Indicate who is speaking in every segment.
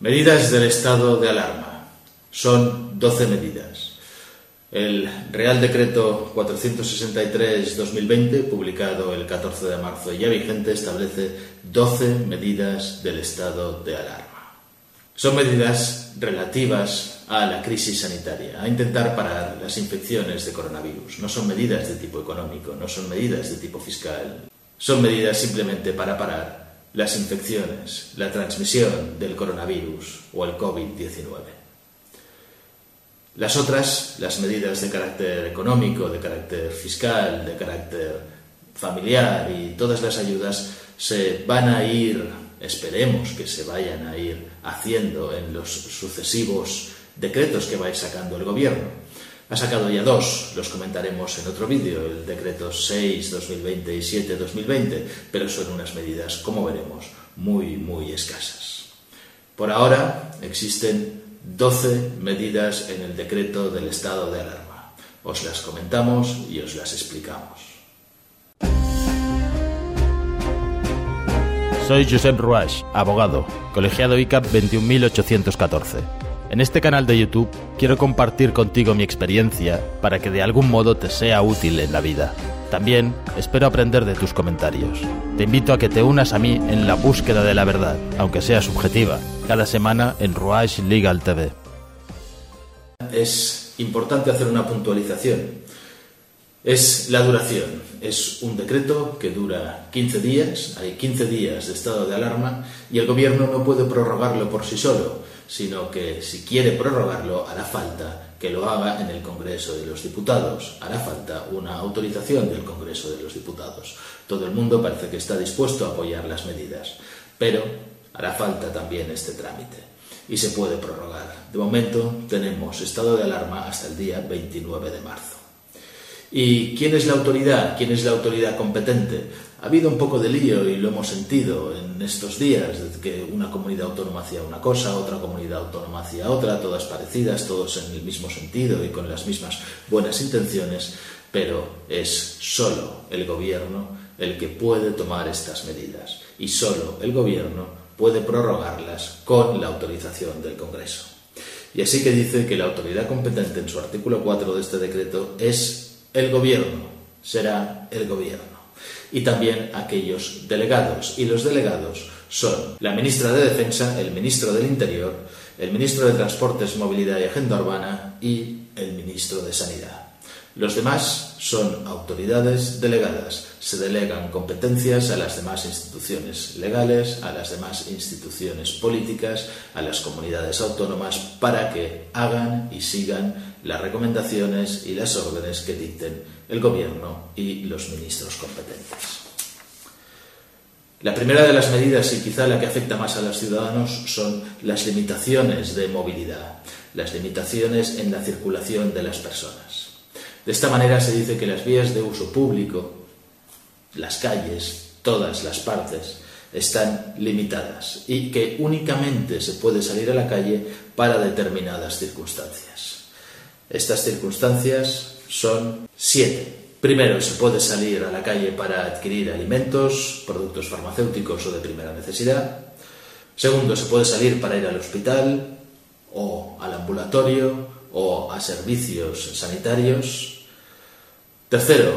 Speaker 1: Medidas del estado de alarma. Son 12 medidas. El Real Decreto 463-2020, publicado el 14 de marzo y ya vigente, establece 12 medidas del estado de alarma. Son medidas relativas a la crisis sanitaria, a intentar parar las infecciones de coronavirus. No son medidas de tipo económico, no son medidas de tipo fiscal. Son medidas simplemente para parar las infecciones, la transmisión del coronavirus o el COVID-19. Las otras, las medidas de carácter económico, de carácter fiscal, de carácter familiar y todas las ayudas se van a ir, esperemos que se vayan a ir haciendo en los sucesivos decretos que va a ir sacando el gobierno. Ha sacado ya dos, los comentaremos en otro vídeo, el decreto 6-2020 y 7-2020, pero son unas medidas, como veremos, muy, muy escasas. Por ahora existen 12 medidas en el decreto del estado de alarma. Os las comentamos y os las explicamos.
Speaker 2: Soy Josep Ruach, abogado, colegiado ICAP 21814. En este canal de YouTube quiero compartir contigo mi experiencia para que de algún modo te sea útil en la vida. También espero aprender de tus comentarios. Te invito a que te unas a mí en la búsqueda de la verdad, aunque sea subjetiva, cada semana en Ruach Legal TV.
Speaker 1: Es importante hacer una puntualización. Es la duración. Es un decreto que dura 15 días, hay 15 días de estado de alarma y el gobierno no puede prorrogarlo por sí solo sino que si quiere prorrogarlo hará falta que lo haga en el Congreso de los Diputados, hará falta una autorización del Congreso de los Diputados. Todo el mundo parece que está dispuesto a apoyar las medidas, pero hará falta también este trámite y se puede prorrogar. De momento tenemos estado de alarma hasta el día 29 de marzo. ¿Y quién es la autoridad? ¿Quién es la autoridad competente? Ha habido un poco de lío y lo hemos sentido en estos días, que una comunidad autónoma hacía una cosa, otra comunidad autónoma hacía otra, todas parecidas, todos en el mismo sentido y con las mismas buenas intenciones, pero es solo el gobierno el que puede tomar estas medidas y solo el gobierno puede prorrogarlas con la autorización del Congreso. Y así que dice que la autoridad competente en su artículo 4 de este decreto es el gobierno será el gobierno. Y también aquellos delegados. Y los delegados son la ministra de Defensa, el ministro del Interior, el ministro de Transportes, Movilidad y Agenda Urbana y el ministro de Sanidad. Los demás son autoridades delegadas. Se delegan competencias a las demás instituciones legales, a las demás instituciones políticas, a las comunidades autónomas para que hagan y sigan las recomendaciones y las órdenes que dicten el Gobierno y los ministros competentes. La primera de las medidas, y quizá la que afecta más a los ciudadanos, son las limitaciones de movilidad, las limitaciones en la circulación de las personas. De esta manera se dice que las vías de uso público, las calles, todas las partes, están limitadas y que únicamente se puede salir a la calle para determinadas circunstancias. Estas circunstancias son siete. Primero, se puede salir a la calle para adquirir alimentos, productos farmacéuticos o de primera necesidad. Segundo, se puede salir para ir al hospital o al ambulatorio o a servicios sanitarios. Tercero,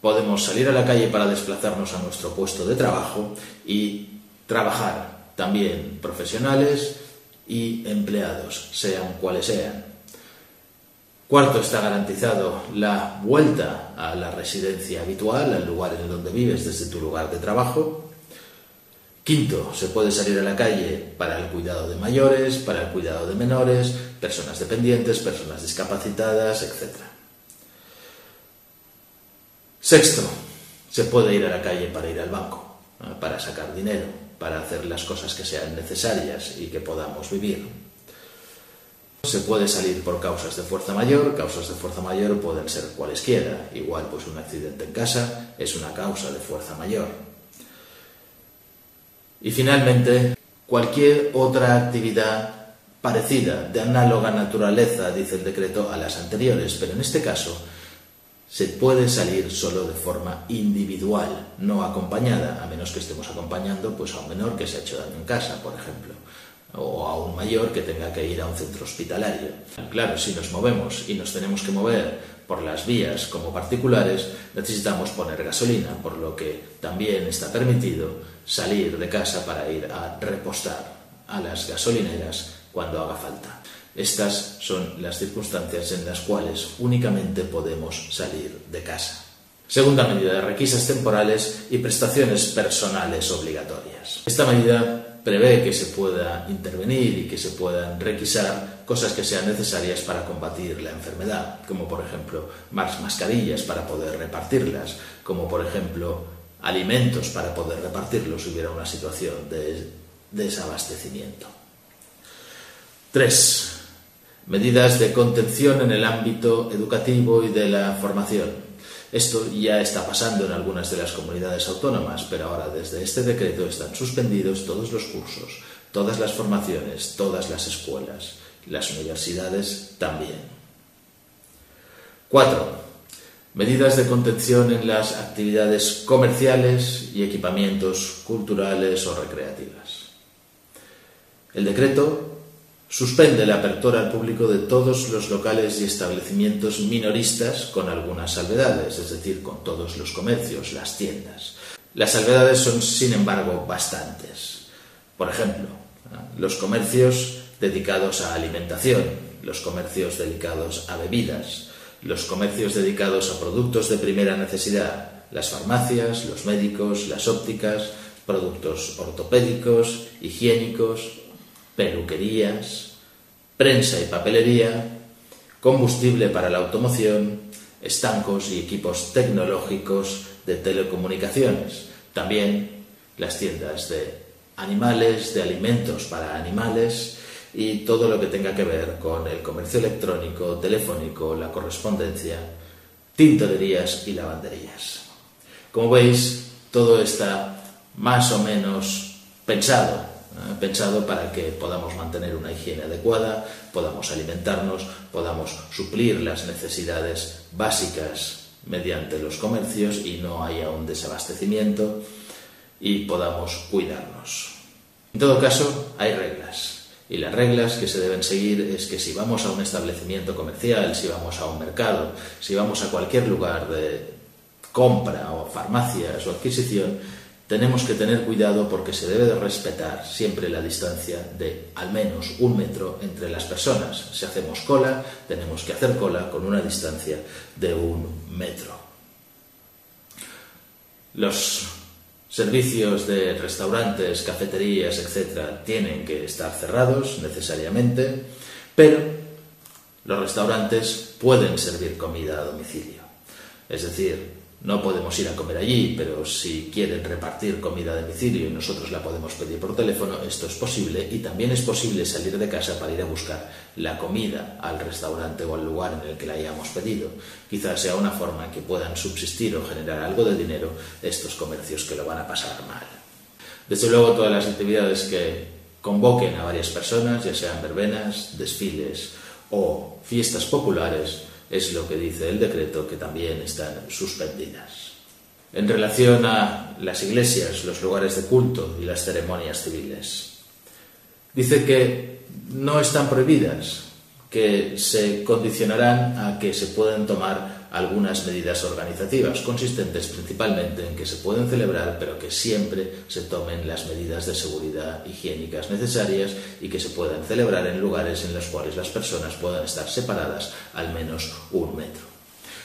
Speaker 1: podemos salir a la calle para desplazarnos a nuestro puesto de trabajo y trabajar también profesionales y empleados, sean cuales sean. Cuarto, está garantizado la vuelta a la residencia habitual, al lugar en donde vives desde tu lugar de trabajo. Quinto, se puede salir a la calle para el cuidado de mayores, para el cuidado de menores, personas dependientes, personas discapacitadas, etc. Sexto, se puede ir a la calle para ir al banco, para sacar dinero, para hacer las cosas que sean necesarias y que podamos vivir. Se puede salir por causas de fuerza mayor, causas de fuerza mayor pueden ser cualesquiera, igual pues un accidente en casa es una causa de fuerza mayor. Y finalmente, cualquier otra actividad parecida, de análoga naturaleza, dice el decreto, a las anteriores, pero en este caso se puede salir solo de forma individual, no acompañada, a menos que estemos acompañando pues, a un menor que se ha hecho daño en casa, por ejemplo o aún mayor que tenga que ir a un centro hospitalario. Claro, si nos movemos y nos tenemos que mover por las vías como particulares, necesitamos poner gasolina, por lo que también está permitido salir de casa para ir a repostar a las gasolineras cuando haga falta. Estas son las circunstancias en las cuales únicamente podemos salir de casa. Segunda medida, requisas temporales y prestaciones personales obligatorias. Esta medida prevé que se pueda intervenir y que se puedan requisar cosas que sean necesarias para combatir la enfermedad, como por ejemplo más mascarillas para poder repartirlas, como por ejemplo alimentos para poder repartirlos si hubiera una situación de desabastecimiento. 3. Medidas de contención en el ámbito educativo y de la formación. Esto ya está pasando en algunas de las comunidades autónomas, pero ahora desde este decreto están suspendidos todos los cursos, todas las formaciones, todas las escuelas, las universidades también. 4. Medidas de contención en las actividades comerciales y equipamientos culturales o recreativas. El decreto Suspende la apertura al público de todos los locales y establecimientos minoristas con algunas salvedades, es decir, con todos los comercios, las tiendas. Las salvedades son, sin embargo, bastantes. Por ejemplo, los comercios dedicados a alimentación, los comercios dedicados a bebidas, los comercios dedicados a productos de primera necesidad, las farmacias, los médicos, las ópticas, productos ortopédicos, higiénicos, peluquerías, prensa y papelería, combustible para la automoción, estancos y equipos tecnológicos de telecomunicaciones. También las tiendas de animales, de alimentos para animales y todo lo que tenga que ver con el comercio electrónico, telefónico, la correspondencia, tintorerías y lavanderías. Como veis, todo está más o menos pensado pensado para que podamos mantener una higiene adecuada, podamos alimentarnos, podamos suplir las necesidades básicas mediante los comercios y no haya un desabastecimiento y podamos cuidarnos. En todo caso, hay reglas. Y las reglas que se deben seguir es que si vamos a un establecimiento comercial, si vamos a un mercado, si vamos a cualquier lugar de compra o farmacias o adquisición, tenemos que tener cuidado porque se debe de respetar siempre la distancia de al menos un metro entre las personas. Si hacemos cola, tenemos que hacer cola con una distancia de un metro. Los servicios de restaurantes, cafeterías, etcétera, tienen que estar cerrados necesariamente, pero los restaurantes pueden servir comida a domicilio. Es decir, no podemos ir a comer allí, pero si quieren repartir comida a domicilio y nosotros la podemos pedir por teléfono, esto es posible y también es posible salir de casa para ir a buscar la comida al restaurante o al lugar en el que la hayamos pedido. Quizás sea una forma en que puedan subsistir o generar algo de dinero estos comercios que lo van a pasar mal. Desde luego, todas las actividades que convoquen a varias personas, ya sean verbenas, desfiles o fiestas populares, es lo que dice el decreto, que también están suspendidas. En relación a las iglesias, los lugares de culto y las ceremonias civiles, dice que no están prohibidas, que se condicionarán a que se puedan tomar algunas medidas organizativas, consistentes principalmente en que se pueden celebrar, pero que siempre se tomen las medidas de seguridad higiénicas necesarias y que se puedan celebrar en lugares en los cuales las personas puedan estar separadas al menos un metro.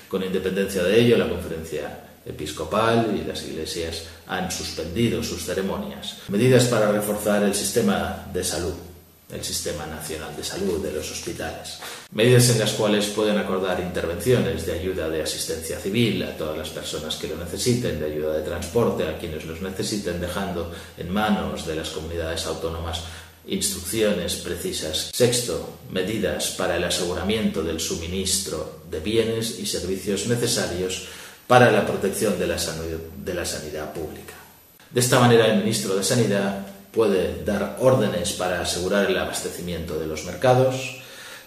Speaker 1: Con independencia de ello, la conferencia episcopal y las iglesias han suspendido sus ceremonias. Medidas para reforzar el sistema de salud el Sistema Nacional de Salud de los hospitales. Medidas en las cuales pueden acordar intervenciones de ayuda de asistencia civil a todas las personas que lo necesiten, de ayuda de transporte a quienes los necesiten, dejando en manos de las comunidades autónomas instrucciones precisas. Sexto, medidas para el aseguramiento del suministro de bienes y servicios necesarios para la protección de la, de la sanidad pública. De esta manera, el ministro de Sanidad puede dar órdenes para asegurar el abastecimiento de los mercados,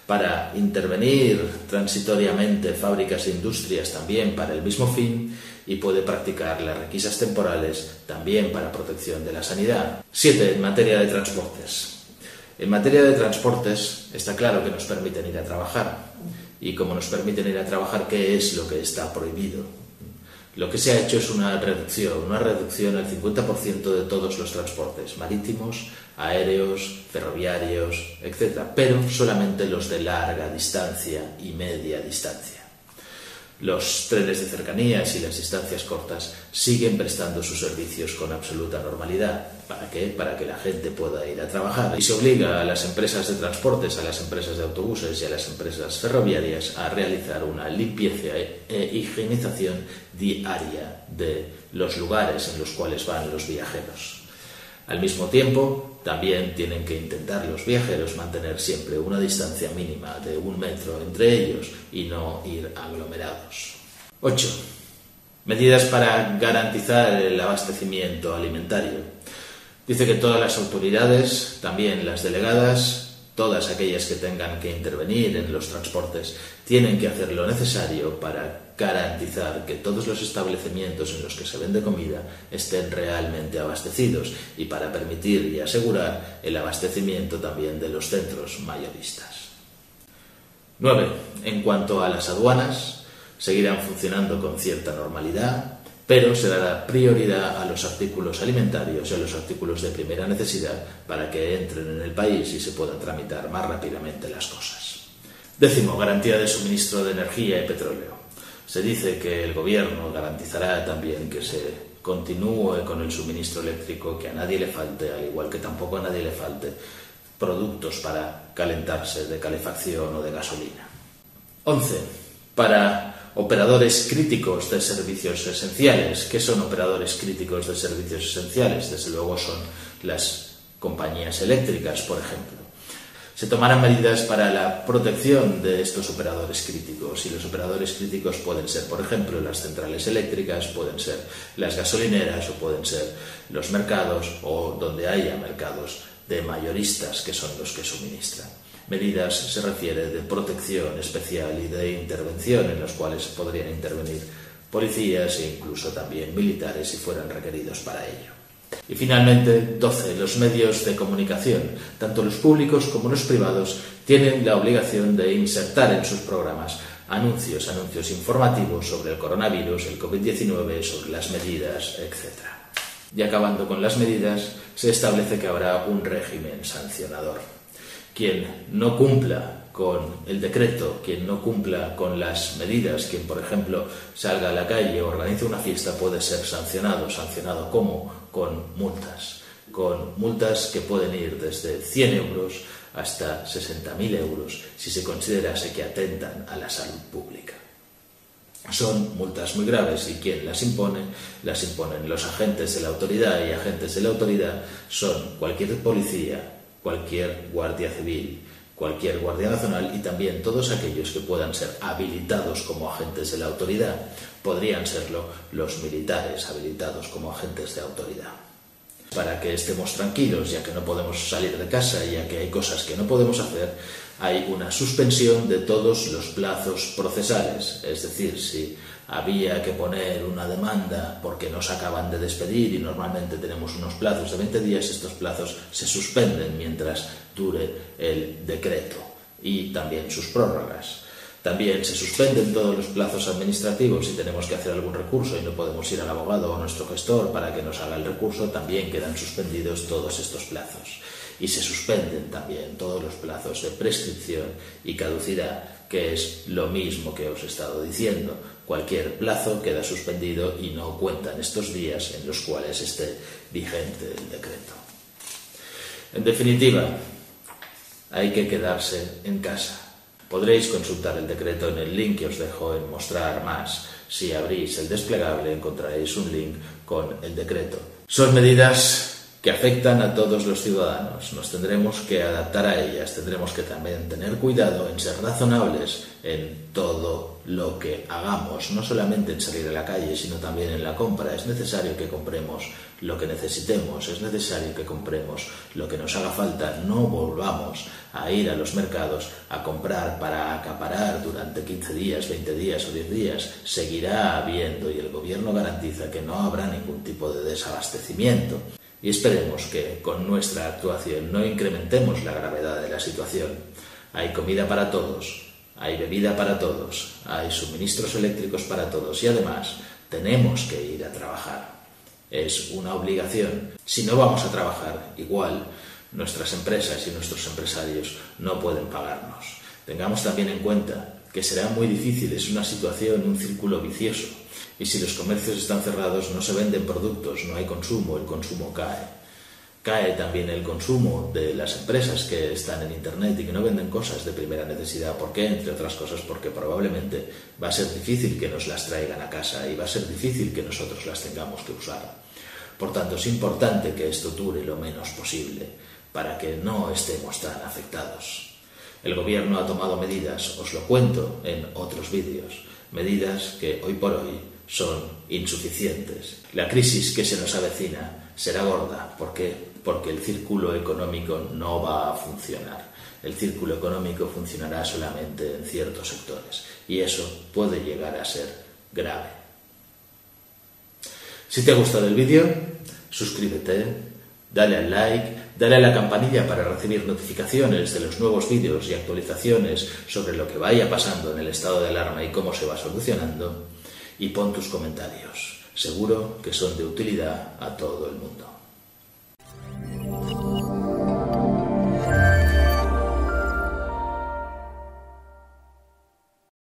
Speaker 1: para intervenir transitoriamente fábricas e industrias también para el mismo fin y puede practicar las requisas temporales también para protección de la sanidad. Siete, en materia de transportes. En materia de transportes, está claro que nos permiten ir a trabajar. Y como nos permiten ir a trabajar, ¿qué es lo que está prohibido? Lo que se ha hecho es una reducción, una reducción al 50% de todos los transportes marítimos, aéreos, ferroviarios, etc. Pero solamente los de larga distancia y media distancia. Los trenes de cercanías y las distancias cortas siguen prestando sus servicios con absoluta normalidad. ¿Para qué? Para que la gente pueda ir a trabajar. Y se obliga a las empresas de transportes, a las empresas de autobuses y a las empresas ferroviarias a realizar una limpieza e higienización diaria de los lugares en los cuales van los viajeros. Al mismo tiempo, también tienen que intentar los viajeros mantener siempre una distancia mínima de un metro entre ellos y no ir aglomerados. 8. Medidas para garantizar el abastecimiento alimentario. Dice que todas las autoridades, también las delegadas, todas aquellas que tengan que intervenir en los transportes tienen que hacer lo necesario para garantizar que todos los establecimientos en los que se vende comida estén realmente abastecidos y para permitir y asegurar el abastecimiento también de los centros mayoristas. 9. En cuanto a las aduanas, seguirán funcionando con cierta normalidad, pero se dará prioridad a los artículos alimentarios y a los artículos de primera necesidad para que entren en el país y se puedan tramitar más rápidamente las cosas. Décimo, garantía de suministro de energía y petróleo. Se dice que el Gobierno garantizará también que se continúe con el suministro eléctrico, que a nadie le falte, al igual que tampoco a nadie le falte productos para calentarse de calefacción o de gasolina. 11. Para operadores críticos de servicios esenciales. ¿Qué son operadores críticos de servicios esenciales? Desde luego son las compañías eléctricas, por ejemplo. Se tomarán medidas para la protección de estos operadores críticos y los operadores críticos pueden ser, por ejemplo, las centrales eléctricas, pueden ser las gasolineras o pueden ser los mercados o donde haya mercados de mayoristas que son los que suministran medidas se refiere de protección especial y de intervención en los cuales podrían intervenir policías e incluso también militares si fueran requeridos para ello. Y finalmente, 12. Los medios de comunicación, tanto los públicos como los privados, tienen la obligación de insertar en sus programas anuncios, anuncios informativos sobre el coronavirus, el COVID-19, sobre las medidas, etc. Y acabando con las medidas, se establece que habrá un régimen sancionador quien no cumpla con el decreto, quien no cumpla con las medidas, quien, por ejemplo, salga a la calle o organice una fiesta, puede ser sancionado. ¿Sancionado cómo? Con multas. Con multas que pueden ir desde 100 euros hasta 60.000 euros si se considerase que atentan a la salud pública. Son multas muy graves y quien las impone, las imponen los agentes de la autoridad y agentes de la autoridad son cualquier policía, cualquier guardia civil, cualquier guardia nacional y también todos aquellos que puedan ser habilitados como agentes de la autoridad. Podrían serlo los militares habilitados como agentes de autoridad. Para que estemos tranquilos, ya que no podemos salir de casa, ya que hay cosas que no podemos hacer, hay una suspensión de todos los plazos procesales. Es decir, si había que poner una demanda porque nos acaban de despedir y normalmente tenemos unos plazos de 20 días, estos plazos se suspenden mientras dure el decreto y también sus prórrogas. También se suspenden todos los plazos administrativos si tenemos que hacer algún recurso y no podemos ir al abogado o a nuestro gestor para que nos haga el recurso, también quedan suspendidos todos estos plazos. Y se suspenden también todos los plazos de prescripción y caducidad, que es lo mismo que os he estado diciendo. Cualquier plazo queda suspendido y no cuentan estos días en los cuales esté vigente el decreto. En definitiva, hay que quedarse en casa Podréis consultar el decreto en el link que os dejo en Mostrar más. Si abrís el desplegable encontraréis un link con el decreto. Son medidas que afectan a todos los ciudadanos. Nos tendremos que adaptar a ellas, tendremos que también tener cuidado en ser razonables en todo lo que hagamos, no solamente en salir a la calle, sino también en la compra. Es necesario que compremos lo que necesitemos, es necesario que compremos lo que nos haga falta, no volvamos a ir a los mercados a comprar para acaparar durante 15 días, 20 días o 10 días. Seguirá habiendo y el gobierno garantiza que no habrá ningún tipo de desabastecimiento. Y esperemos que con nuestra actuación no incrementemos la gravedad de la situación. Hay comida para todos, hay bebida para todos, hay suministros eléctricos para todos y además tenemos que ir a trabajar. Es una obligación. Si no vamos a trabajar, igual nuestras empresas y nuestros empresarios no pueden pagarnos. Tengamos también en cuenta que será muy difícil, es una situación, un círculo vicioso. Y si los comercios están cerrados, no se venden productos, no hay consumo, el consumo cae. Cae también el consumo de las empresas que están en Internet y que no venden cosas de primera necesidad. ¿Por qué? Entre otras cosas porque probablemente va a ser difícil que nos las traigan a casa y va a ser difícil que nosotros las tengamos que usar. Por tanto, es importante que esto dure lo menos posible para que no estemos tan afectados. El gobierno ha tomado medidas, os lo cuento en otros vídeos, medidas que hoy por hoy son insuficientes. La crisis que se nos avecina será gorda. ¿Por qué? Porque el círculo económico no va a funcionar. El círculo económico funcionará solamente en ciertos sectores y eso puede llegar a ser grave. Si te ha gustado el vídeo, suscríbete, dale al like, dale a la campanilla para recibir notificaciones de los nuevos vídeos y actualizaciones sobre lo que vaya pasando en el estado de alarma y cómo se va solucionando y pon tus comentarios. Seguro que son de utilidad a todo el mundo.